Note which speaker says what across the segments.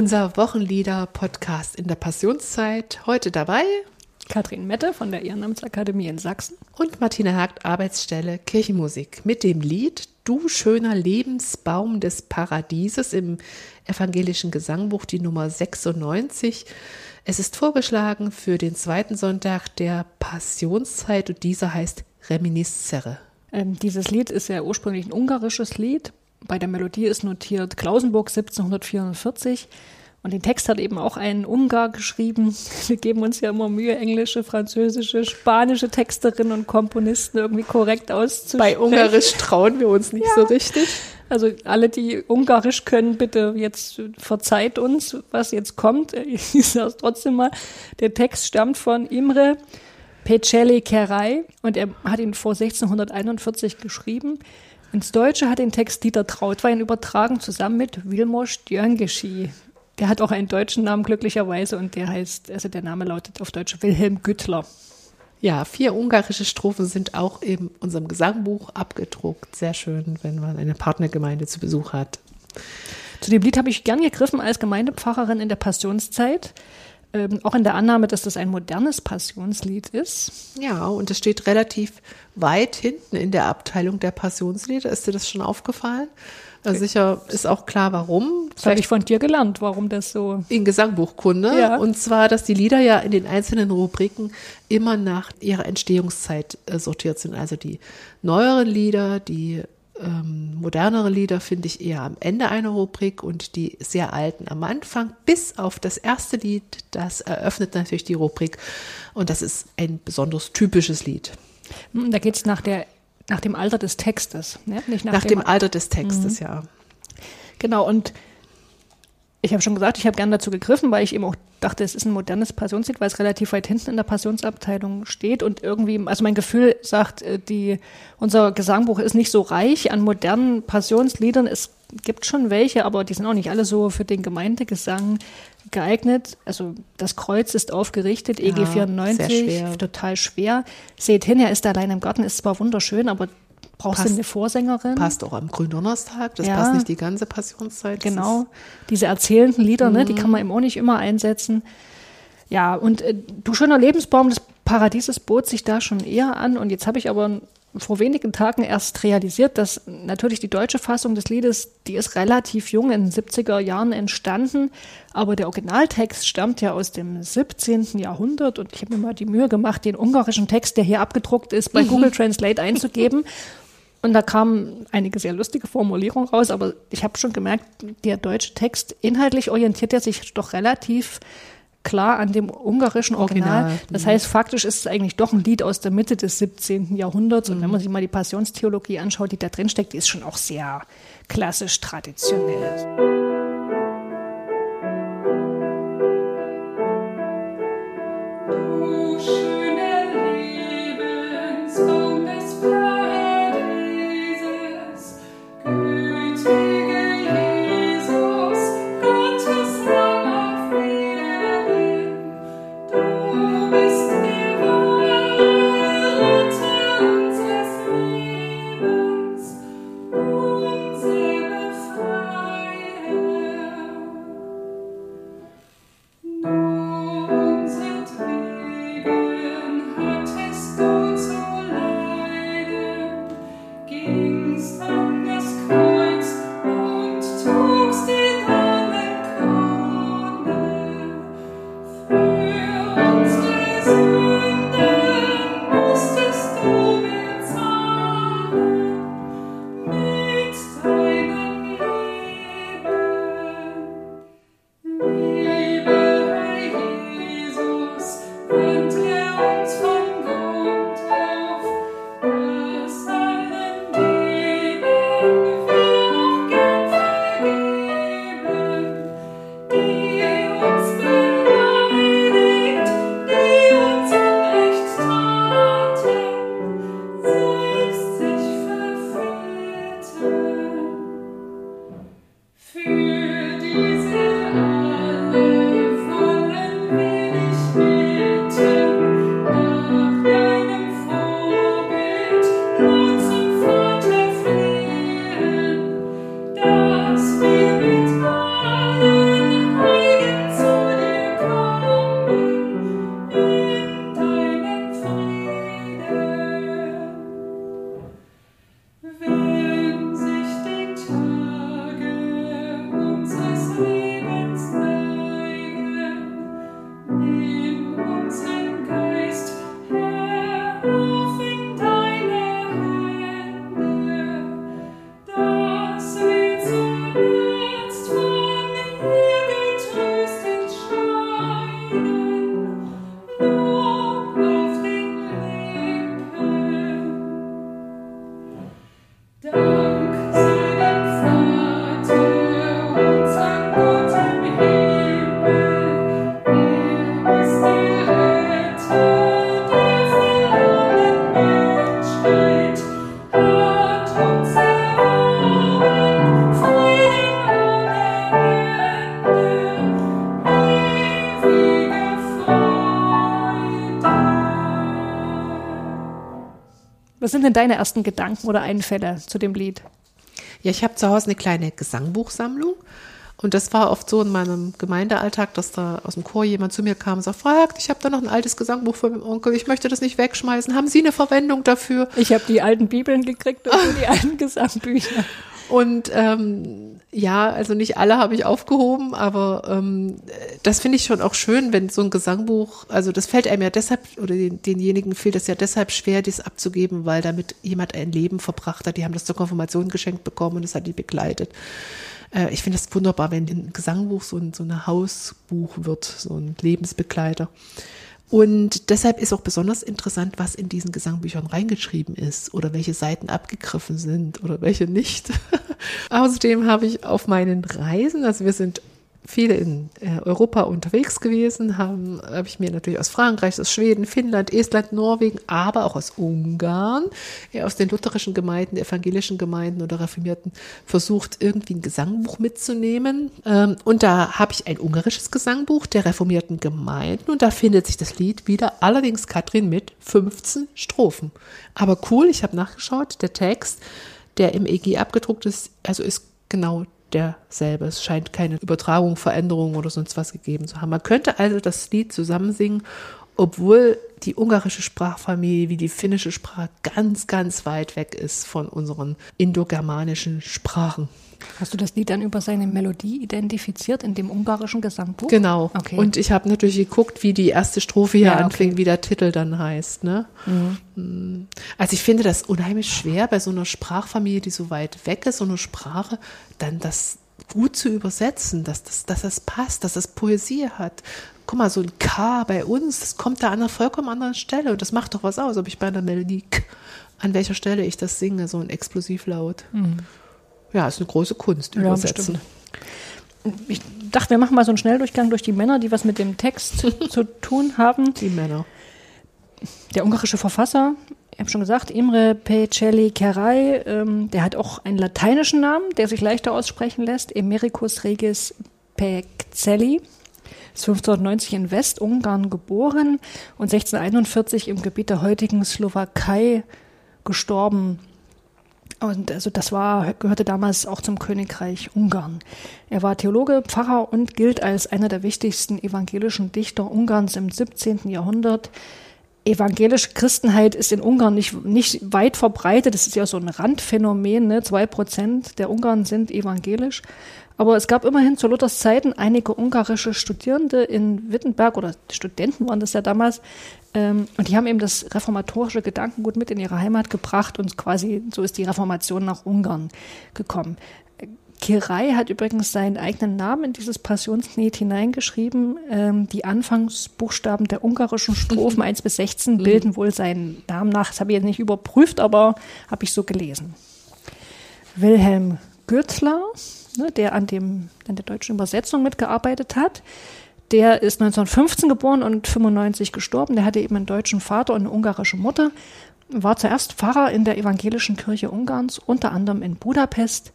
Speaker 1: Unser Wochenlieder-Podcast in der Passionszeit. Heute dabei
Speaker 2: Katrin Mette von der Ehrenamtsakademie in Sachsen
Speaker 1: und Martina Hagt, Arbeitsstelle Kirchenmusik mit dem Lied Du schöner Lebensbaum des Paradieses im evangelischen Gesangbuch, die Nummer 96. Es ist vorgeschlagen für den zweiten Sonntag der Passionszeit und dieser heißt Reminiscere.
Speaker 2: Ähm, dieses Lied ist ja ursprünglich ein ungarisches Lied. Bei der Melodie ist notiert Klausenburg 1744. Und den Text hat eben auch ein Ungar geschrieben. Wir geben uns ja immer Mühe, englische, französische, spanische Texterinnen und Komponisten irgendwie korrekt auszusprechen.
Speaker 1: Bei Ungarisch trauen wir uns nicht ja. so richtig.
Speaker 2: Also alle, die Ungarisch können, bitte jetzt verzeiht uns, was jetzt kommt. Ich sage es trotzdem mal. Der Text stammt von Imre Pecelli Kerai und er hat ihn vor 1641 geschrieben. Ins Deutsche hat den Text Dieter Trautwein übertragen, zusammen mit Wilmos Djörngeschi. Der hat auch einen deutschen Namen glücklicherweise und der heißt, also der Name lautet auf Deutsch Wilhelm Güttler.
Speaker 1: Ja, vier ungarische Strophen sind auch in unserem Gesangbuch abgedruckt. Sehr schön, wenn man eine Partnergemeinde zu Besuch hat.
Speaker 2: Zu dem Lied habe ich gern gegriffen als Gemeindepfarrerin in der Passionszeit. Ähm, auch in der Annahme, dass das ein modernes Passionslied ist.
Speaker 1: Ja, und es steht relativ weit hinten in der Abteilung der Passionslieder. Ist dir das schon aufgefallen? Also sicher ist auch klar, warum.
Speaker 2: Das habe ich von dir gelernt, warum das so.
Speaker 1: In Gesangbuchkunde. Ja. Und zwar, dass die Lieder ja in den einzelnen Rubriken immer nach ihrer Entstehungszeit äh, sortiert sind. Also die neueren Lieder, die ähm, modernere Lieder finde ich eher am Ende einer Rubrik und die sehr alten am Anfang, bis auf das erste Lied, das eröffnet natürlich die Rubrik und das ist ein besonders typisches Lied.
Speaker 2: Hm, da geht es nach, nach dem Alter des Textes,
Speaker 1: ne? nicht nach, nach dem, dem, Alter des Textes, mhm. ja.
Speaker 2: Genau, und ich habe schon gesagt, ich habe gern dazu gegriffen, weil ich eben auch dachte, es ist ein modernes Passionslied, weil es relativ weit hinten in der Passionsabteilung steht und irgendwie, also mein Gefühl sagt, äh, die, unser Gesangbuch ist nicht so reich an modernen Passionsliedern. Es gibt schon welche, aber die sind auch nicht alle so für den Gemeindegesang geeignet. Also das Kreuz ist aufgerichtet, EG 94, schwer. total schwer. Seht hin, er ist allein im Garten, ist zwar wunderschön, aber Brauchst passt, du eine Vorsängerin?
Speaker 1: Passt auch am Gründonnerstag, das ja, passt nicht die ganze Passionszeit.
Speaker 2: Genau, diese erzählenden Lieder, ne, die mhm. kann man eben auch nicht immer einsetzen. Ja, und äh, Du schöner Lebensbaum des Paradieses bot sich da schon eher an. Und jetzt habe ich aber vor wenigen Tagen erst realisiert, dass natürlich die deutsche Fassung des Liedes, die ist relativ jung, in den 70er Jahren entstanden, aber der Originaltext stammt ja aus dem 17. Jahrhundert und ich habe mir mal die Mühe gemacht, den ungarischen Text, der hier abgedruckt ist, bei mhm. Google Translate einzugeben Und da kamen einige sehr lustige Formulierungen raus, aber ich habe schon gemerkt, der deutsche Text, inhaltlich orientiert er sich doch relativ klar an dem ungarischen Original. Original. Das heißt, faktisch ist es eigentlich doch ein Lied aus der Mitte des 17. Jahrhunderts. Und wenn mhm. man sich mal die Passionstheologie anschaut, die da drin steckt, die ist schon auch sehr klassisch traditionell. Sind denn deine ersten Gedanken oder Einfälle zu dem Lied?
Speaker 1: Ja, ich habe zu Hause eine kleine Gesangbuchsammlung. Und das war oft so in meinem Gemeindealltag, dass da aus dem Chor jemand zu mir kam und sagt, fragt, ich habe da noch ein altes Gesangbuch von meinem Onkel, ich möchte das nicht wegschmeißen. Haben Sie eine Verwendung dafür?
Speaker 2: Ich habe die alten Bibeln gekriegt und die alten Gesangbücher.
Speaker 1: Und ähm, ja, also nicht alle habe ich aufgehoben, aber ähm, das finde ich schon auch schön, wenn so ein Gesangbuch, also das fällt einem ja deshalb, oder den, denjenigen fehlt es ja deshalb schwer, dies abzugeben, weil damit jemand ein Leben verbracht hat. Die haben das zur Konfirmation geschenkt bekommen und es hat die begleitet. Äh, ich finde das wunderbar, wenn ein Gesangbuch so ein, so ein Hausbuch wird, so ein Lebensbegleiter. Und deshalb ist auch besonders interessant, was in diesen Gesangbüchern reingeschrieben ist oder welche Seiten abgegriffen sind oder welche nicht. Außerdem habe ich auf meinen Reisen, also wir sind viele in äh, Europa unterwegs gewesen, habe ich mir natürlich aus Frankreich, aus Schweden, Finnland, Estland, Norwegen, aber auch aus Ungarn, ja, aus den lutherischen Gemeinden, evangelischen Gemeinden oder Reformierten versucht, irgendwie ein Gesangbuch mitzunehmen. Ähm, und da habe ich ein ungarisches Gesangbuch der reformierten Gemeinden und da findet sich das Lied wieder, allerdings Katrin mit 15 Strophen. Aber cool, ich habe nachgeschaut, der Text, der im EG abgedruckt ist, also ist genau derselbe. Es scheint keine Übertragung, Veränderung oder sonst was gegeben zu haben. Man könnte also das Lied zusammensingen, obwohl die ungarische Sprachfamilie wie die finnische Sprache ganz, ganz weit weg ist von unseren indogermanischen Sprachen.
Speaker 2: Hast du das Lied dann über seine Melodie identifiziert in dem ungarischen Gesangbuch?
Speaker 1: Genau. Okay. Und ich habe natürlich geguckt, wie die erste Strophe hier ja, anfängt, okay. wie der Titel dann heißt. Ne? Mhm. Mm. Also ich finde das unheimlich schwer bei so einer Sprachfamilie, die so weit weg ist, so eine Sprache, dann das gut zu übersetzen, dass das, dass das passt, dass das Poesie hat. Guck mal, so ein K bei uns, das kommt da an einer vollkommen anderen Stelle und das macht doch was aus, ob ich bei einer Melodie K, an welcher Stelle ich das singe, so ein Explosivlaut. Mhm. Ja, ist eine große Kunst, übersetzen.
Speaker 2: Ja, ich dachte, wir machen mal so einen Schnelldurchgang durch die Männer, die was mit dem Text zu tun haben.
Speaker 1: Die Männer.
Speaker 2: Der ungarische Verfasser ich habe schon gesagt, Imre Pecelli Kerai, ähm, der hat auch einen lateinischen Namen, der sich leichter aussprechen lässt, Emericus Regis Pecelli. Ist 1590 in Westungarn geboren und 1641 im Gebiet der heutigen Slowakei gestorben. Und also das war, gehörte damals auch zum Königreich Ungarn. Er war Theologe, Pfarrer und gilt als einer der wichtigsten evangelischen Dichter Ungarns im 17. Jahrhundert evangelische Christenheit ist in Ungarn nicht, nicht weit verbreitet. Das ist ja so ein Randphänomen. Ne? Zwei Prozent der Ungarn sind evangelisch. Aber es gab immerhin zu Luthers Zeiten einige ungarische Studierende in Wittenberg oder Studenten waren das ja damals. Ähm, und die haben eben das reformatorische Gedankengut mit in ihre Heimat gebracht und quasi so ist die Reformation nach Ungarn gekommen. Kirai hat übrigens seinen eigenen Namen in dieses Passionslied hineingeschrieben. Ähm, die Anfangsbuchstaben der ungarischen Strophen 1 bis 16 mhm. bilden wohl seinen Namen nach. Das habe ich jetzt nicht überprüft, aber habe ich so gelesen. Wilhelm Gürtler, ne, der an, dem, an der deutschen Übersetzung mitgearbeitet hat, der ist 1915 geboren und 95 gestorben. Der hatte eben einen deutschen Vater und eine ungarische Mutter. War zuerst Pfarrer in der evangelischen Kirche Ungarns, unter anderem in Budapest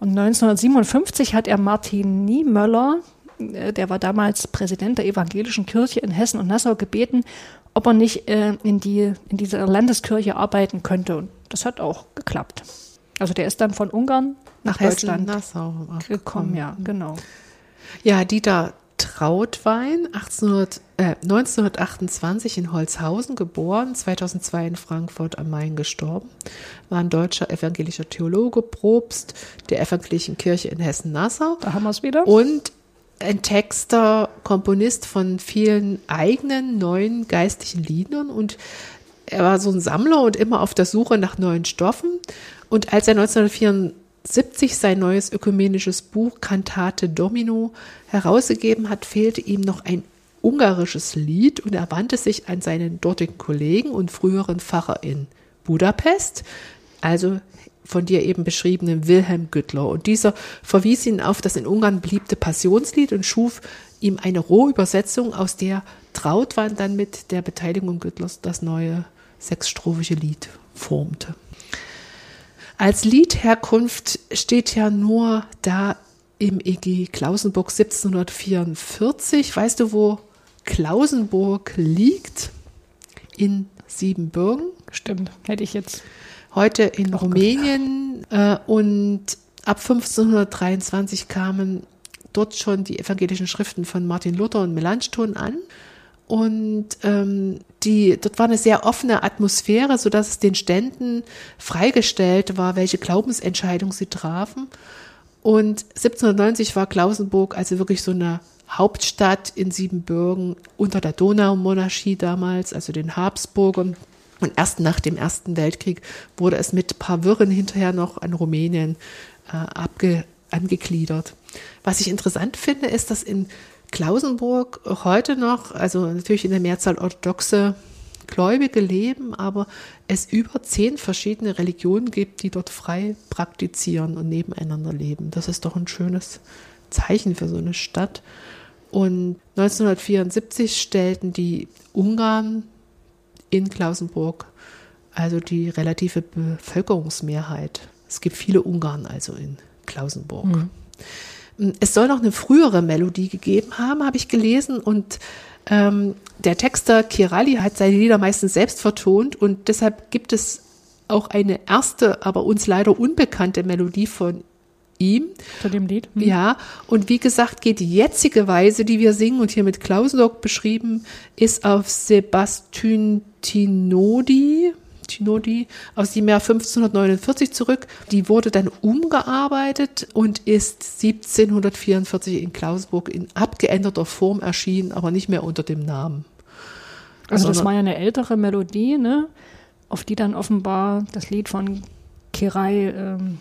Speaker 2: und 1957 hat er Martin Niemöller, äh, der war damals Präsident der Evangelischen Kirche in Hessen und Nassau, gebeten, ob er nicht äh, in, die, in dieser Landeskirche arbeiten könnte. Und das hat auch geklappt. Also der ist dann von Ungarn nach, nach Deutschland
Speaker 1: Nassau
Speaker 2: gekommen, ja, genau.
Speaker 1: Ja, Dieter Trautwein, 1800, äh, 1928 in Holzhausen geboren, 2002 in Frankfurt am Main gestorben, war ein deutscher evangelischer Theologe, Probst der evangelischen Kirche in Hessen-Nassau.
Speaker 2: Da haben wir es wieder.
Speaker 1: Und ein Texter, Komponist von vielen eigenen neuen geistlichen Liedern und er war so ein Sammler und immer auf der Suche nach neuen Stoffen. Und als er 1974 70 sein neues ökumenisches Buch Cantate Domino herausgegeben hat, fehlte ihm noch ein ungarisches Lied und er wandte sich an seinen dortigen Kollegen und früheren Pfarrer in Budapest, also von dir eben beschriebenen Wilhelm Güttler. Und dieser verwies ihn auf das in Ungarn beliebte Passionslied und schuf ihm eine Rohübersetzung, aus der Trautwein dann mit der Beteiligung Güttlers das neue sechsstrophische Lied formte. Als Liedherkunft steht ja nur da im EG Klausenburg 1744. Weißt du, wo Klausenburg liegt? In Siebenbürgen.
Speaker 2: Stimmt, hätte ich jetzt.
Speaker 1: Heute in Rumänien äh, und ab 1523 kamen dort schon die evangelischen Schriften von Martin Luther und Melanchthon an. Und ähm, die, dort war eine sehr offene Atmosphäre, so dass es den Ständen freigestellt war, welche Glaubensentscheidung sie trafen. Und 1790 war Klausenburg also wirklich so eine Hauptstadt in Siebenbürgen unter der Donaumonarchie damals, also den Habsburgern. Und erst nach dem Ersten Weltkrieg wurde es mit paar Wirren hinterher noch an Rumänien äh, abge, angegliedert. Was ich interessant finde, ist, dass in Klausenburg heute noch, also natürlich in der Mehrzahl orthodoxe Gläubige leben, aber es über zehn verschiedene Religionen gibt, die dort frei praktizieren und nebeneinander leben. Das ist doch ein schönes Zeichen für so eine Stadt. Und 1974 stellten die Ungarn in Klausenburg also die relative Bevölkerungsmehrheit. Es gibt viele Ungarn also in Klausenburg. Mhm. Es soll noch eine frühere Melodie gegeben haben, habe ich gelesen. Und ähm, der Texter Kirali hat seine Lieder meistens selbst vertont und deshalb gibt es auch eine erste, aber uns leider unbekannte Melodie von ihm.
Speaker 2: Zu dem Lied.
Speaker 1: Hm. Ja, und wie gesagt, geht die jetzige Weise, die wir singen und hier mit Klausenlock beschrieben, ist auf Sebastian Tinodi, Tinodi aus dem Jahr 1549 zurück. Die wurde dann umgearbeitet und ist 1744 in Klausburg in abgeänderter Form erschienen, aber nicht mehr unter dem Namen.
Speaker 2: Also das war ja eine ältere Melodie, ne? auf die dann offenbar das Lied von Kirai ähm,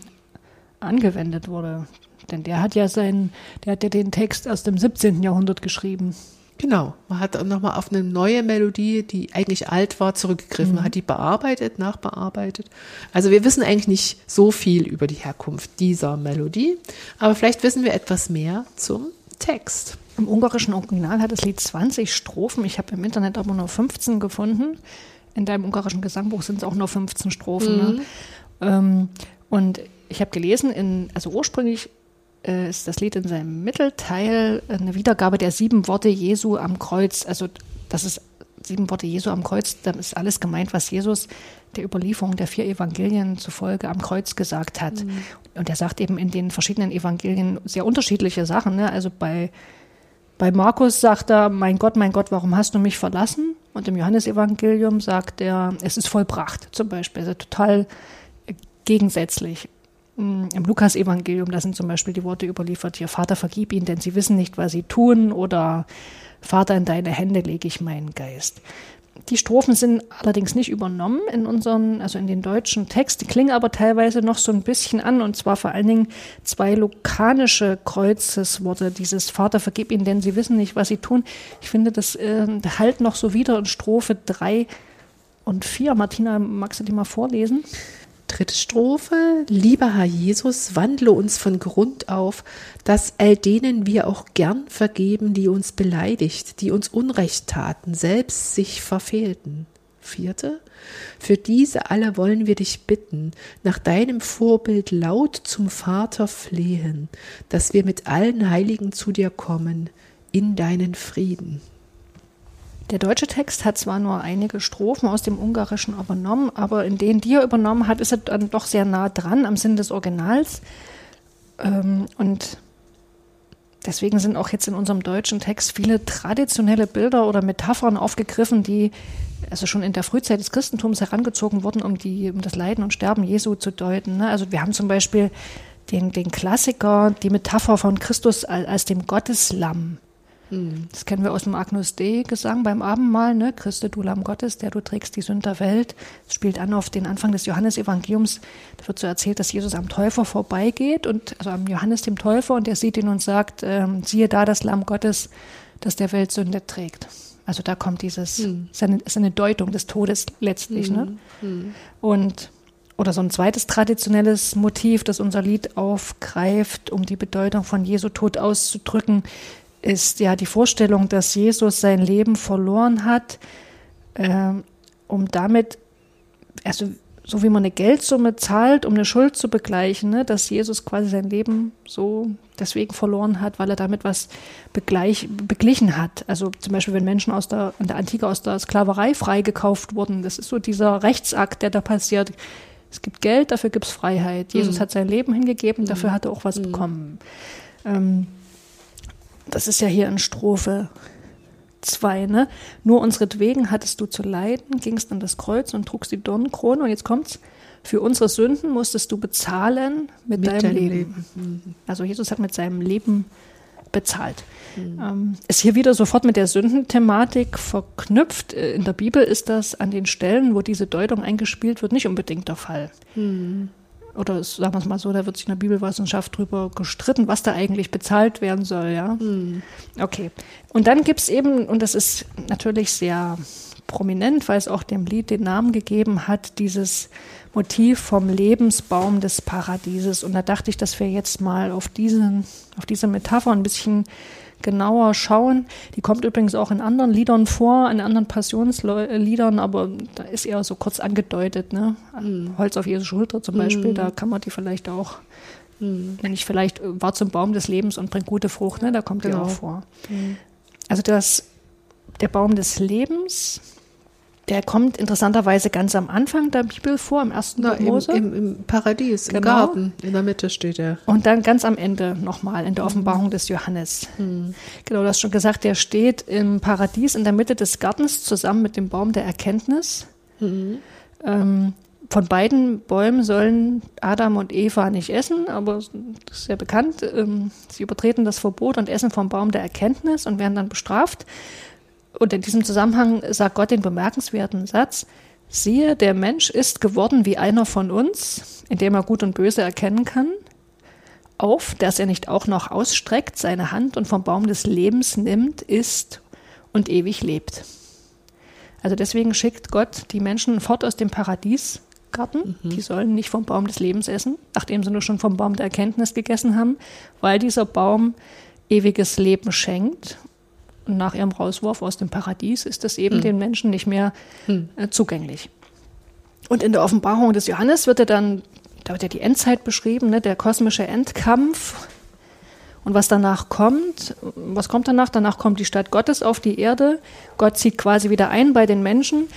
Speaker 2: angewendet wurde. Denn der hat ja seinen, der hat ja den Text aus dem 17. Jahrhundert geschrieben.
Speaker 1: Genau, man hat nochmal auf eine neue Melodie, die eigentlich alt war, zurückgegriffen, mhm. hat die bearbeitet, nachbearbeitet. Also wir wissen eigentlich nicht so viel über die Herkunft dieser Melodie, aber vielleicht wissen wir etwas mehr zum Text.
Speaker 2: Im ungarischen Original hat das Lied 20 Strophen. Ich habe im Internet aber nur 15 gefunden. In deinem ungarischen Gesangbuch sind es auch nur 15 Strophen. Ne? Mhm. Ne? Ähm, und ich habe gelesen, in, also ursprünglich äh, ist das Lied in seinem Mittelteil eine Wiedergabe der sieben Worte Jesu am Kreuz. Also das ist sieben Worte Jesu am Kreuz, da ist alles gemeint, was Jesus der Überlieferung der vier Evangelien zufolge am Kreuz gesagt hat. Mhm. Und er sagt eben in den verschiedenen Evangelien sehr unterschiedliche Sachen. Ne? Also bei, bei Markus sagt er, mein Gott, mein Gott, warum hast du mich verlassen? Und im Johannesevangelium sagt er, es ist vollbracht zum Beispiel. Also total gegensätzlich. Mm, Im Lukas-Evangelium, da sind zum Beispiel die Worte überliefert, hier, Vater, vergib ihnen, denn sie wissen nicht, was sie tun, oder Vater, in deine Hände lege ich meinen Geist. Die Strophen sind allerdings nicht übernommen in unseren, also in den deutschen Text, die klingen aber teilweise noch so ein bisschen an, und zwar vor allen Dingen zwei lukanische Kreuzesworte, dieses Vater, vergib ihnen, denn sie wissen nicht, was sie tun. Ich finde, das äh, halt noch so wieder in Strophe drei und vier. Martina, magst du die mal vorlesen?
Speaker 1: Dritte Strophe. Lieber Herr Jesus, wandle uns von Grund auf, dass all denen wir auch gern vergeben, die uns beleidigt, die uns Unrecht taten, selbst sich verfehlten. Vierte. Für diese alle wollen wir dich bitten, nach deinem Vorbild laut zum Vater flehen, dass wir mit allen Heiligen zu dir kommen, in deinen Frieden.
Speaker 2: Der deutsche Text hat zwar nur einige Strophen aus dem Ungarischen übernommen, aber in denen, die er übernommen hat, ist er dann doch sehr nah dran am Sinn des Originals. Ähm, und deswegen sind auch jetzt in unserem deutschen Text viele traditionelle Bilder oder Metaphern aufgegriffen, die also schon in der Frühzeit des Christentums herangezogen wurden, um, die, um das Leiden und Sterben Jesu zu deuten. Ne? Also wir haben zum Beispiel den, den Klassiker, die Metapher von Christus als, als dem Gotteslamm. Mhm. Das kennen wir aus dem Agnus Dei Gesang beim Abendmahl, ne? Christe, du Lamm Gottes, der du trägst die Sünder der Welt. Das spielt an auf den Anfang des Johannesevangeliums. Da wird so erzählt, dass Jesus am Täufer vorbeigeht und, also am Johannes dem Täufer und er sieht ihn und sagt, ähm, siehe da das Lamm Gottes, das der Welt Sünde trägt. Also da kommt dieses, mhm. ist, eine, ist eine Deutung des Todes letztlich, ne? mhm. ne? Und, oder so ein zweites traditionelles Motiv, das unser Lied aufgreift, um die Bedeutung von Jesu Tod auszudrücken, ist ja die Vorstellung, dass Jesus sein Leben verloren hat, äh, um damit, also so wie man eine Geldsumme zahlt, um eine Schuld zu begleichen, ne, dass Jesus quasi sein Leben so deswegen verloren hat, weil er damit was begleich, beglichen hat. Also zum Beispiel, wenn Menschen aus der, in der Antike aus der Sklaverei freigekauft wurden, das ist so dieser Rechtsakt, der da passiert. Es gibt Geld, dafür gibt es Freiheit. Jesus mhm. hat sein Leben hingegeben, mhm. dafür hat er auch was mhm. bekommen. Ähm, das ist ja hier in Strophe 2, ne? Nur unseretwegen hattest du zu leiden, gingst an das Kreuz und trugst die Dornenkrone. Und jetzt kommt's. Für unsere Sünden musstest du bezahlen mit, mit deinem Leben. Leben. Mhm. Also Jesus hat mit seinem Leben bezahlt. Mhm. Ähm, ist hier wieder sofort mit der Sündenthematik verknüpft. Äh, in der Bibel ist das an den Stellen, wo diese Deutung eingespielt wird, nicht unbedingt der Fall. Mhm oder sagen wir es mal so, da wird sich in der Bibelwissenschaft drüber gestritten, was da eigentlich bezahlt werden soll, ja. Hm. Okay. Und dann gibt es eben, und das ist natürlich sehr prominent, weil es auch dem Lied den Namen gegeben hat, dieses Motiv vom Lebensbaum des Paradieses. Und da dachte ich, dass wir jetzt mal auf, diesen, auf diese Metapher ein bisschen genauer schauen. Die kommt übrigens auch in anderen Liedern vor, in anderen Passionsliedern, aber da ist eher so kurz angedeutet. Ne? Mhm. Holz auf Jesu Schulter zum Beispiel, mhm. da kann man die vielleicht auch, mhm. wenn ich vielleicht äh, war zum Baum des Lebens und bringt gute Frucht, ne? da kommt genau. die auch vor. Mhm. Also das, der Baum des Lebens der kommt interessanterweise ganz am Anfang der Bibel vor, im ersten Na, Mose.
Speaker 1: Im, im, Paradies, genau. im Garten, in der Mitte steht er.
Speaker 2: Und dann ganz am Ende nochmal in der mhm. Offenbarung des Johannes. Mhm. Genau, du hast schon gesagt, der steht im Paradies in der Mitte des Gartens zusammen mit dem Baum der Erkenntnis. Mhm. Ähm, von beiden Bäumen sollen Adam und Eva nicht essen, aber das ist sehr bekannt. Ähm, sie übertreten das Verbot und essen vom Baum der Erkenntnis und werden dann bestraft. Und in diesem Zusammenhang sagt Gott den bemerkenswerten Satz, siehe, der Mensch ist geworden wie einer von uns, indem er Gut und Böse erkennen kann, auf, dass er nicht auch noch ausstreckt seine Hand und vom Baum des Lebens nimmt, isst und ewig lebt. Also deswegen schickt Gott die Menschen fort aus dem Paradiesgarten. Mhm. Die sollen nicht vom Baum des Lebens essen, nachdem sie nur schon vom Baum der Erkenntnis gegessen haben, weil dieser Baum ewiges Leben schenkt und nach ihrem Rauswurf aus dem Paradies ist das eben hm. den Menschen nicht mehr hm. äh, zugänglich. Und in der Offenbarung des Johannes wird er dann, da wird ja die Endzeit beschrieben, ne, der kosmische Endkampf. Und was danach kommt, was kommt danach? Danach kommt die Stadt Gottes auf die Erde. Gott zieht quasi wieder ein bei den Menschen.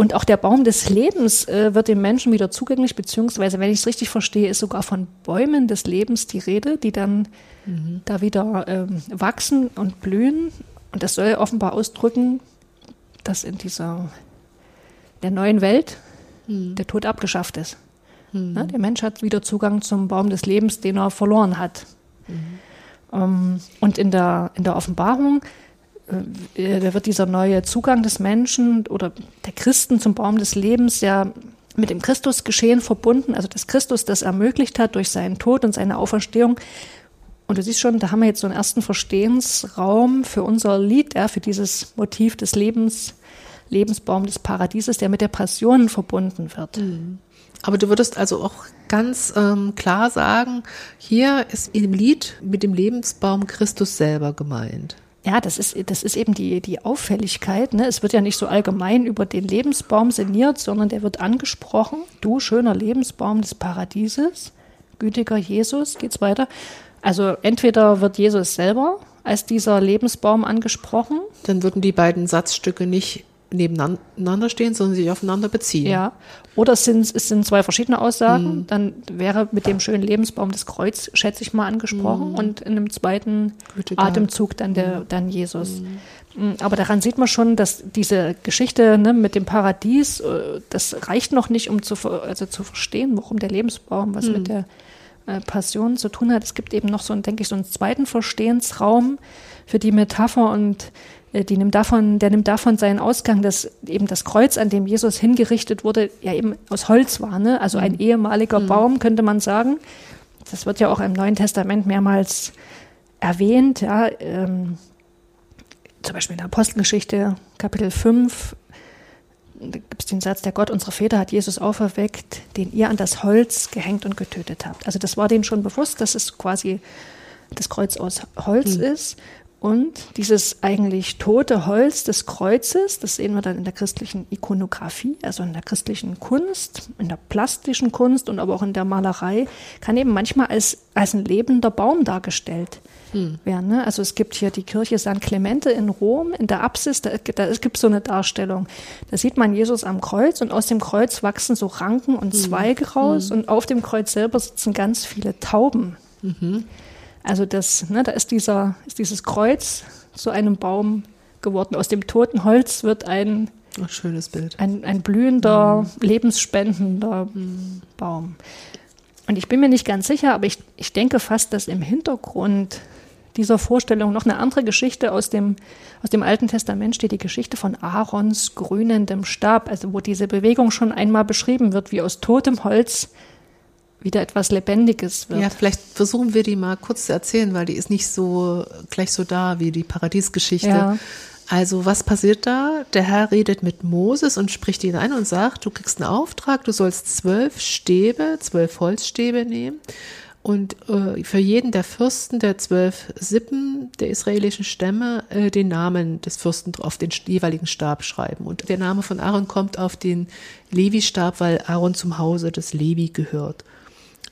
Speaker 2: Und auch der Baum des Lebens äh, wird dem Menschen wieder zugänglich, beziehungsweise, wenn ich es richtig verstehe, ist sogar von Bäumen des Lebens die Rede, die dann mhm. da wieder ähm, wachsen und blühen. Und das soll offenbar ausdrücken, dass in dieser der neuen Welt mhm. der Tod abgeschafft ist. Mhm. Ja, der Mensch hat wieder Zugang zum Baum des Lebens, den er verloren hat. Mhm. Ähm, und in der, in der Offenbarung da wird dieser neue Zugang des Menschen oder der Christen zum Baum des Lebens ja mit dem Christusgeschehen verbunden, also das Christus das ermöglicht hat durch seinen Tod und seine Auferstehung. Und du siehst schon, da haben wir jetzt so einen ersten Verstehensraum für unser Lied, ja, für dieses Motiv des Lebens, Lebensbaum des Paradieses, der mit der Passion verbunden wird. Mhm.
Speaker 1: Aber du würdest also auch ganz ähm, klar sagen, hier ist im Lied mit dem Lebensbaum Christus selber gemeint.
Speaker 2: Ja, das ist, das ist eben die, die Auffälligkeit. Ne? Es wird ja nicht so allgemein über den Lebensbaum sinniert, sondern der wird angesprochen. Du, schöner Lebensbaum des Paradieses, gütiger Jesus, geht's weiter. Also entweder wird Jesus selber als dieser Lebensbaum angesprochen.
Speaker 1: Dann würden die beiden Satzstücke nicht nebeneinander stehen, sondern sich aufeinander beziehen.
Speaker 2: Ja. Oder es sind, es sind zwei verschiedene Aussagen. Mhm. Dann wäre mit dem schönen Lebensbaum das Kreuz, schätze ich mal, angesprochen mhm. und in einem zweiten Gütiger. Atemzug dann der, mhm. dann Jesus. Mhm. Mm, aber daran sieht man schon, dass diese Geschichte ne, mit dem Paradies, äh, das reicht noch nicht, um zu, also zu verstehen, warum der Lebensbaum was mit mhm. der äh, Passion zu tun hat. Es gibt eben noch so, denke ich, so einen zweiten Verstehensraum für die Metapher und die nimmt davon, der nimmt davon seinen Ausgang, dass eben das Kreuz, an dem Jesus hingerichtet wurde, ja eben aus Holz war, ne? also ein mhm. ehemaliger mhm. Baum, könnte man sagen. Das wird ja auch im Neuen Testament mehrmals erwähnt, ja, ähm, zum Beispiel in der Apostelgeschichte, Kapitel 5, da gibt es den Satz, der Gott unserer Väter hat Jesus auferweckt, den ihr an das Holz gehängt und getötet habt. Also das war denen schon bewusst, dass es quasi das Kreuz aus Holz mhm. ist Und dieses eigentlich tote Holz des Kreuzes, das sehen wir dann in der christlichen Ikonografie, also in der christlichen Kunst, in der plastischen Kunst und aber auch in der Malerei, kann eben manchmal als, als ein lebender Baum dargestellt hm. werden. Ne? Also es gibt hier die Kirche San Clemente in Rom, in der Apsis, da, da es gibt so eine Darstellung. Da sieht man Jesus am Kreuz und aus dem Kreuz wachsen so Ranken und hm. Zweige raus hm. und auf dem Kreuz selber sitzen ganz viele Tauben. Mhm. Also das, ne, da ist dieser, ist dieses Kreuz zu einem Baum geworden. Aus dem toten Holz wird ein
Speaker 1: Ach, schönes Bild.
Speaker 2: Ein, ein blühender, mhm. lebensspendender mhm. Baum. Und ich bin mir nicht ganz sicher, aber ich, ich denke fast, dass im Hintergrund dieser Vorstellung noch eine andere Geschichte aus dem, aus dem Alten Testament steht, die Geschichte von Aarons grünendem Stab, also wo diese Bewegung schon einmal beschrieben wird, wie aus totem Holz wieder etwas Lebendiges wird.
Speaker 1: Ja, vielleicht versuchen wir die mal kurz zu erzählen, weil die ist nicht so gleich so da wie die Paradiesgeschichte. Ja. Also was passiert da? Der Herr redet mit Moses und spricht ihn ein und sagt, du kriegst einen Auftrag, du sollst zwölf Stäbe, zwölf Holzstäbe nehmen und äh, für jeden der Fürsten der zwölf Sippen der israelischen Stämme äh, den Namen des Fürsten auf den jeweiligen Stab schreiben. Und der Name von Aaron kommt auf den Levi-Stab, weil Aaron zum Hause des Levi gehört.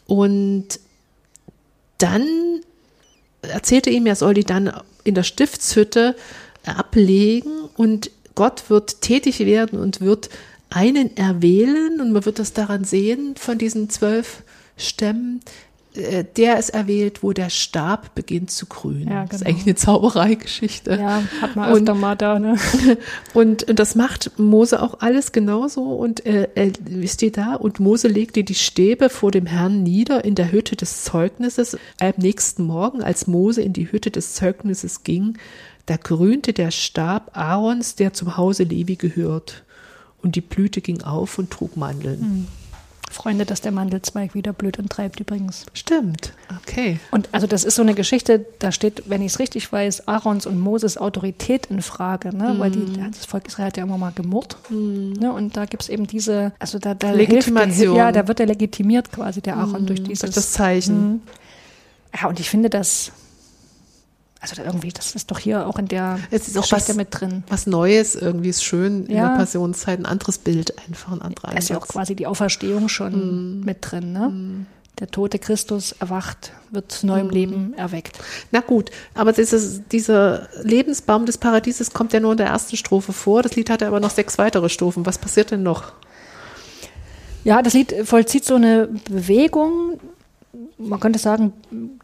Speaker 1: Und dann erzählte ihm, er soll die dann in der Stiftshütte ablegen und Gott wird tätig werden und wird einen erwählen. Und man wird das daran sehen von diesen zwölf Stämmen, äh, der ist erwählt, wo der Stab beginnt zu grünen. Ja, genau. Das ist genau. eigentlich eine Zaubereigeschichte.
Speaker 2: Ja, hat man öfter und, mal da, ne?
Speaker 1: Und, und das macht Mose auch alles genauso und äh, er steht da und Mose legte die Stäbe vor dem Herrn nieder in der Hütte des Zeugnisses. Am nächsten Morgen, als Mose in die Hütte des Zeugnisses ging, da grünte der Stab Aarons, der zum Hause Levi gehört. Und die Blüte ging auf und trug Mandeln. Mhm.
Speaker 2: Freunde, dass der Mandelzweig wieder blüht und treibt übrigens.
Speaker 1: Stimmt, okay.
Speaker 2: Und also das ist so eine Geschichte, da steht, wenn ich es richtig weiß, Aarons und Moses Autorität in Frage, ne? Mm. weil die, mhm. das Volk Israel hat ja immer mal gemurrt. Mm. Ne? Und da gibt es eben diese, also da, da
Speaker 1: Legitimation.
Speaker 2: Hilft, ja, da wird er legitimiert quasi, der Aaron, mm. durch dieses. Durch
Speaker 1: das Zeichen.
Speaker 2: Mhm. Ja, und ich finde das also irgendwie, das ist doch hier auch in der
Speaker 1: es ist auch was, mit drin. Was Neues, irgendwie ist schön in der Passionszeit, ein anderes Bild, einfach ein anderer
Speaker 2: Einsatz. ist ja auch quasi die Auferstehung schon mm. mit drin, ne? Mm. Der tote Christus erwacht, wird zu neuem mm. Leben erweckt.
Speaker 1: Na gut, aber dieses, dieser Lebensbaum des Paradieses kommt ja nur in der ersten Strophe vor. Das Lied hat aber noch sechs weitere Strophen. Was passiert denn noch?
Speaker 2: Ja, das Lied vollzieht so eine Bewegung, man könnte sagen,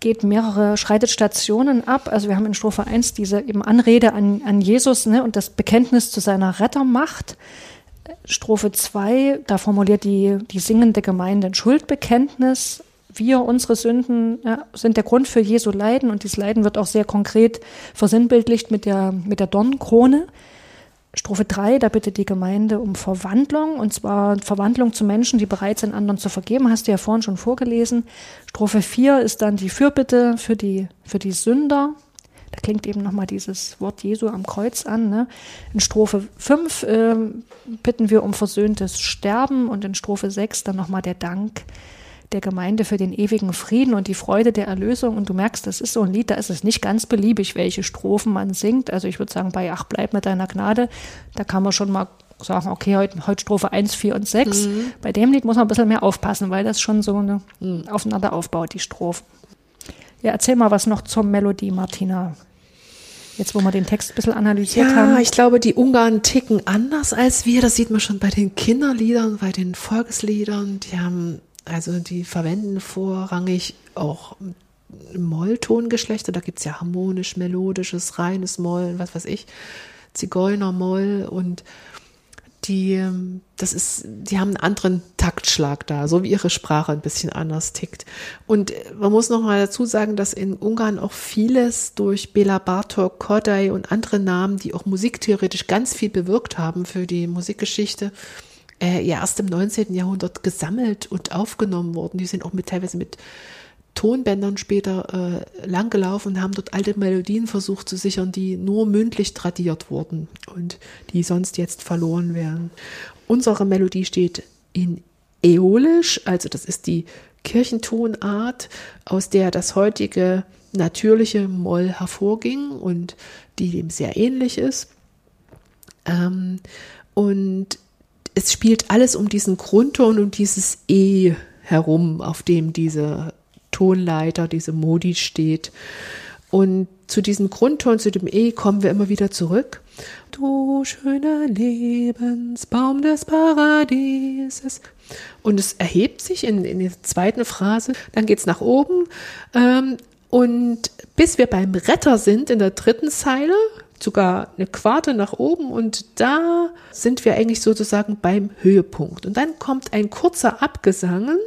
Speaker 2: geht mehrere, schreitet Stationen ab. Also wir haben in Strophe 1 diese eben Anrede an, an Jesus ne, und das Bekenntnis zu seiner Rettermacht. Strophe 2, da formuliert die, die singende Gemeinde ein Schuldbekenntnis. Wir, unsere Sünden, ja, sind der Grund für Jesu Leiden und dieses Leiden wird auch sehr konkret versinnbildlicht mit der, mit der Dornenkrone. Strophe 3, da bittet die Gemeinde um Verwandlung, und zwar Verwandlung zu Menschen, die bereit sind, anderen zu vergeben, hast du ja vorhin schon vorgelesen. Strophe 4 ist dann die Fürbitte für die, für die Sünder. Da klingt eben nochmal dieses Wort Jesu am Kreuz an. Ne? In Strophe 5 äh, bitten wir um versöhntes Sterben und in Strophe 6 dann nochmal der Dank der Gemeinde für den ewigen Frieden und die Freude der Erlösung. Und du merkst, das ist so ein Lied, da ist es nicht ganz beliebig, welche Strophen man singt. Also ich würde sagen, bei Ach, bleib mit deiner Gnade, da kann man schon mal sagen, okay, heute, heute Strophe 1, 4 und 6. Mhm. Bei dem Lied muss man ein bisschen mehr aufpassen, weil das schon so eine, mhm. aufeinander aufbaut, die Strophen. Ja, erzähl mal was noch zur Melodie, Martina. Jetzt, wo wir den Text ein bisschen analysiert
Speaker 1: ja,
Speaker 2: haben.
Speaker 1: Ja, ich glaube, die Ungarn ticken anders als wir. Das sieht man schon bei den Kinderliedern, bei den Volksliedern. Die haben also die verwenden vorrangig auch Molltongeschlechter. Da gibt es ja harmonisch, melodisches, reines Moll, was weiß ich, Zigeunermoll und die, das ist, die haben einen anderen Taktschlag da, so wie ihre Sprache ein bisschen anders tickt. Und man muss noch mal dazu sagen, dass in Ungarn auch vieles durch Bela Bartok, Kodai und andere Namen, die auch musiktheoretisch ganz viel bewirkt haben für die Musikgeschichte, äh, erst im 19. Jahrhundert gesammelt und aufgenommen worden. Die sind auch mit teilweise mit Tonbändern später äh, langgelaufen und haben dort alte Melodien versucht zu sichern, die nur mündlich tradiert wurden und die sonst jetzt verloren wären. Unsere Melodie steht in Äolisch, also das ist die Kirchentonart, aus der das heutige natürliche Moll hervorging und die dem sehr ähnlich ist. Ähm, und es spielt alles um diesen Grundton und dieses E herum, auf dem diese Tonleiter, diese Modi steht. Und zu diesem Grundton, zu dem E, kommen wir immer wieder zurück. Du schöner Lebensbaum des Paradieses. Und es erhebt sich in, in der zweiten Phrase, dann geht es nach oben. Ähm, und bis wir beim Retter sind in der dritten Zeile, sogar eine Quarte nach oben und da sind wir eigentlich sozusagen beim Höhepunkt. Und dann kommt ein kurzer Abgesang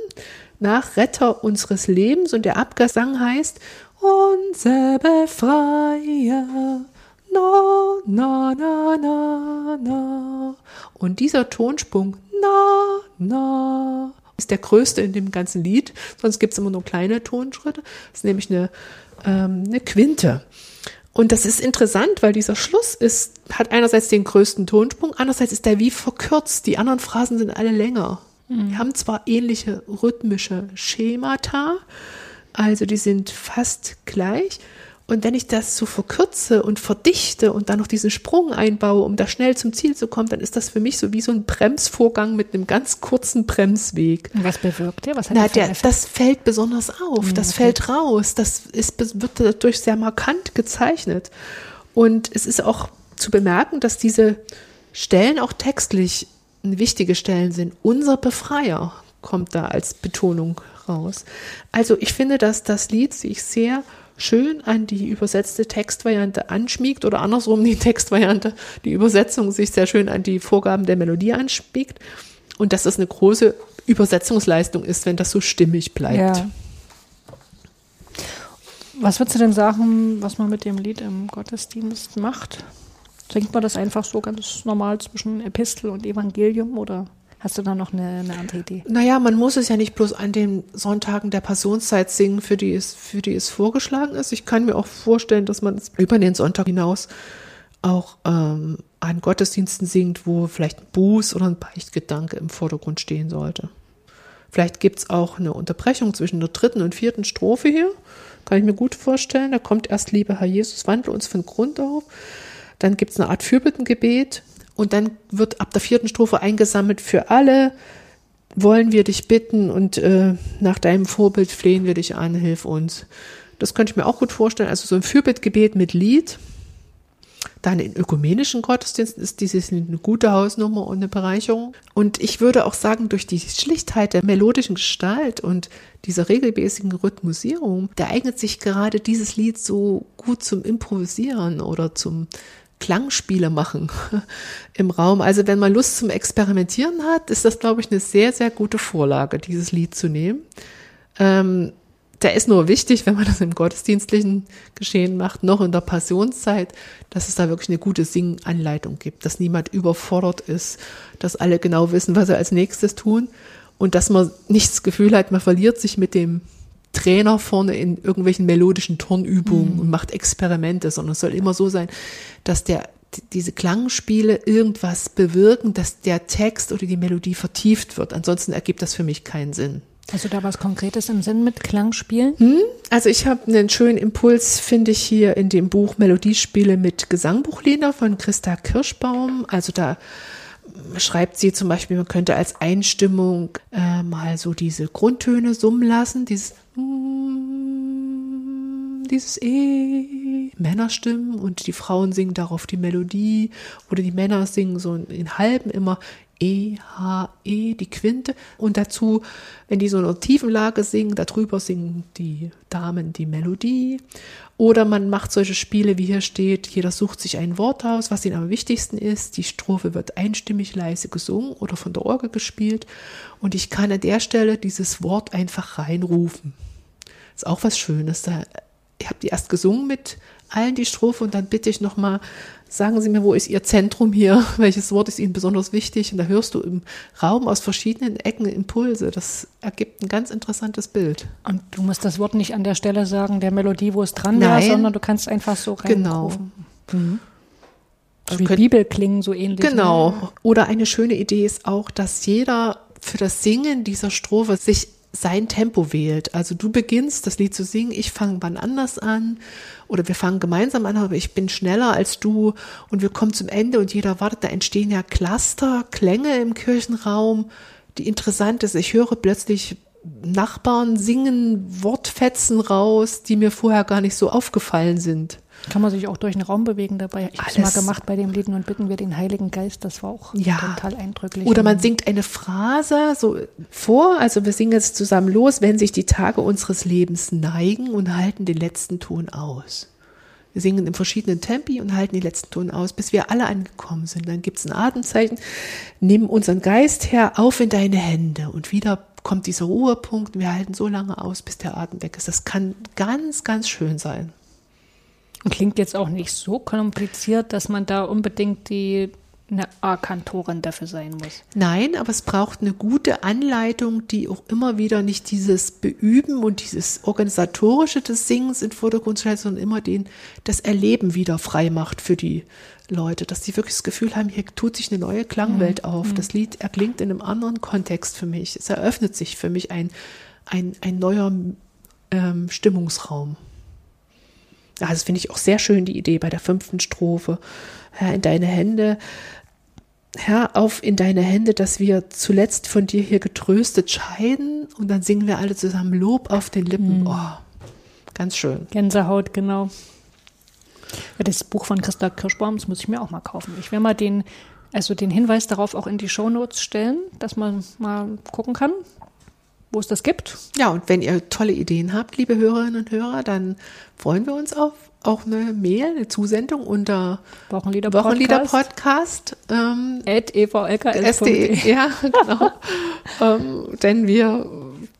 Speaker 1: nach Retter unseres Lebens und der Abgesang heißt Unser Befreier. Na, na, na, na, na. Und dieser Tonsprung, na, na, ist der größte in dem ganzen Lied. Sonst gibt es immer nur kleine Tonschritte. Das ist nämlich eine, ähm, eine Quinte. Und das ist interessant, weil dieser Schluss ist, hat einerseits den größten Tonsprung, andererseits ist der wie verkürzt. Die anderen Phrasen sind alle länger. Mhm. Die haben zwar ähnliche rhythmische Schemata, also die sind fast gleich, und wenn ich das so verkürze und verdichte und dann noch diesen Sprung einbaue, um da schnell zum Ziel zu kommen, dann ist das für mich so wie so ein Bremsvorgang mit einem ganz kurzen Bremsweg.
Speaker 2: Und was bewirkt der? Was
Speaker 1: hat Na, der, das fällt besonders auf, mhm, das okay. fällt raus, das ist, wird dadurch sehr markant gezeichnet. Und es ist auch zu bemerken, dass diese Stellen auch textlich wichtige Stellen sind. Unser Befreier kommt da als Betonung raus. Also ich finde, dass das Lied sich sehr schön an die übersetzte Textvariante anschmiegt oder andersrum die Textvariante, die Übersetzung sich sehr schön an die Vorgaben der Melodie anschmiegt und dass das eine große Übersetzungsleistung ist, wenn das so stimmig bleibt. Ja.
Speaker 2: Was würdest du denn sagen, was man mit dem Lied im Gottesdienst macht? Singt man das einfach so ganz normal zwischen Epistel und Evangelium oder Hast du da noch eine, eine, andere Idee?
Speaker 1: Naja, man muss es ja nicht bloß an den Sonntagen der Passionszeit singen, für die es, für die es vorgeschlagen ist. Ich kann mir auch vorstellen, dass man es über den Sonntag hinaus auch ähm, an Gottesdiensten singt, wo vielleicht ein Buß oder ein Beichtgedanke im Vordergrund stehen sollte. Vielleicht gibt es auch eine Unterbrechung zwischen der dritten und vierten Strophe hier. Kann ich mir gut vorstellen. Da kommt erst, lieber Herr Jesus, wandle uns von Grund auf. Dann gibt es eine Art Fürbittengebet und dann wird ab der vierten Strophe eingesammelt für alle, wollen wir dich bitten und äh, nach deinem Vorbild flehen wir dich an, hilf uns. Das könnte ich mir auch gut vorstellen. Also so ein Fürbittgebet mit Lied. Dann in ökumenischen Gottesdiensten ist dieses eine gute Hausnummer und eine Bereicherung. Und ich würde auch sagen, durch die Schlichtheit der melodischen Gestalt und dieser regelmäßigen Rhythmusierung, da eignet sich gerade dieses Lied so gut zum Improvisieren oder zum Klangspiele machen im Raum. Also wenn man Lust zum Experimentieren hat, ist das, glaube ich, eine sehr, sehr gute Vorlage, dieses Lied zu nehmen. Ähm, der ist nur wichtig, wenn man das im gottesdienstlichen Geschehen macht, noch in der Passionszeit, dass es da wirklich eine gute Singanleitung gibt, dass niemand überfordert ist, dass alle genau wissen, was sie als nächstes tun und dass man nicht das Gefühl hat, man verliert sich mit dem Trainer vorne in irgendwelchen melodischen Turnübungen mhm. und macht Experimente, sondern es soll immer so sein, dass der diese Klangspiele irgendwas bewirken, dass der Text oder die Melodie vertieft wird. Ansonsten ergibt das für mich keinen Sinn.
Speaker 2: Also da was Konkretes im Sinn mit Klangspielen?
Speaker 1: Hm? Also ich habe einen schönen Impuls, finde ich hier in dem Buch Melodiespiele mit Gesangbuchlieder von Christa Kirschbaum. Also da schreibt sie zum Beispiel, man könnte als Einstimmung äh, mal so diese Grundtöne summen lassen, dieses dieses E, Männerstimmen und die Frauen singen darauf die Melodie oder die Männer singen so in halben immer E, H, E, die Quinte und dazu, wenn die so in einer tiefen Lage singen, darüber singen die Damen die Melodie oder man macht solche Spiele, wie hier steht, jeder sucht sich ein Wort aus, was ihnen am wichtigsten ist, die Strophe wird einstimmig leise gesungen oder von der Orgel gespielt und ich kann an der Stelle dieses Wort einfach reinrufen. Ist auch was Schönes. Da, ich habe die erst gesungen mit allen die Strophe und dann bitte ich nochmal, sagen Sie mir, wo ist Ihr Zentrum hier? Welches Wort ist Ihnen besonders wichtig? Und da hörst du im Raum aus verschiedenen Ecken Impulse. Das ergibt ein ganz interessantes Bild.
Speaker 2: Und du musst das Wort nicht an der Stelle sagen, der Melodie, wo es dran war, sondern du kannst einfach so
Speaker 1: reinrufen. Genau. Mhm.
Speaker 2: Also wie Bibel klingen so ähnlich.
Speaker 1: Genau. Ne? Oder eine schöne Idee ist auch, dass jeder für das Singen dieser Strophe sich sein Tempo wählt. Also du beginnst das Lied zu singen, ich fange wann anders an oder wir fangen gemeinsam an, aber ich bin schneller als du und wir kommen zum Ende und jeder wartet. Da entstehen ja Cluster, Klänge im Kirchenraum, die interessant ist. Ich höre plötzlich Nachbarn singen Wortfetzen raus, die mir vorher gar nicht so aufgefallen sind.
Speaker 2: Kann man sich auch durch den Raum bewegen dabei. Ich habe es mal gemacht bei dem Lied und bitten wir den Heiligen Geist. Das war auch ja. total eindrücklich.
Speaker 1: Oder man singt eine Phrase so vor. Also wir singen jetzt zusammen los, wenn sich die Tage unseres Lebens neigen und halten den letzten Ton aus. Wir singen in verschiedenen Tempi und halten den letzten Ton aus, bis wir alle angekommen sind. Dann gibt es ein Atemzeichen. Nimm unseren Geist her, auf in deine Hände. Und wieder kommt dieser Ruhepunkt. Wir halten so lange aus, bis der Atem weg ist. Das kann ganz, ganz schön sein.
Speaker 2: Klingt jetzt auch nicht so kompliziert, dass man da unbedingt die eine A-Kantorin dafür sein muss.
Speaker 1: Nein, aber es braucht eine gute Anleitung, die auch immer wieder nicht dieses Beüben und dieses organisatorische des Singens in Vordergrund stellt, sondern immer den, das Erleben wieder frei macht für die Leute, dass die wirklich das Gefühl haben, hier tut sich eine neue Klangwelt mhm. auf. Mhm. Das Lied erklingt in einem anderen Kontext für mich. Es eröffnet sich für mich ein, ein, ein neuer ähm, Stimmungsraum. Ah, das finde ich auch sehr schön, die Idee bei der fünften Strophe. Herr, in deine Hände, Herr, auf in deine Hände, dass wir zuletzt von dir hier getröstet scheiden. Und dann singen wir alle zusammen Lob auf den Lippen. Mhm. Oh, ganz schön.
Speaker 2: Gänsehaut, genau. Ja, das Buch von Christa Kirschbaum, das muss ich mir auch mal kaufen. Ich werde mal den, also den Hinweis darauf auch in die Shownotes stellen, dass man mal gucken kann, wo es das gibt.
Speaker 1: Ja, und wenn ihr tolle Ideen habt, liebe Hörerinnen und Hörer, dann freuen wir uns auf auch eine Mail, eine Zusendung unter
Speaker 2: Wochenlieder
Speaker 1: Podcast.
Speaker 2: Ähm, At
Speaker 1: evlks.de. Ja, genau. ähm, denn wir,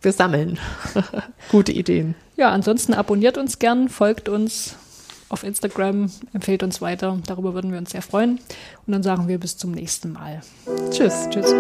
Speaker 1: wir sammeln gute Ideen.
Speaker 2: Ja, ansonsten abonniert uns gern, folgt uns auf Instagram, empfehlt uns weiter. Darüber würden wir uns sehr freuen. Und dann sagen wir bis zum nächsten Mal.
Speaker 1: Tschüss. Tschüss.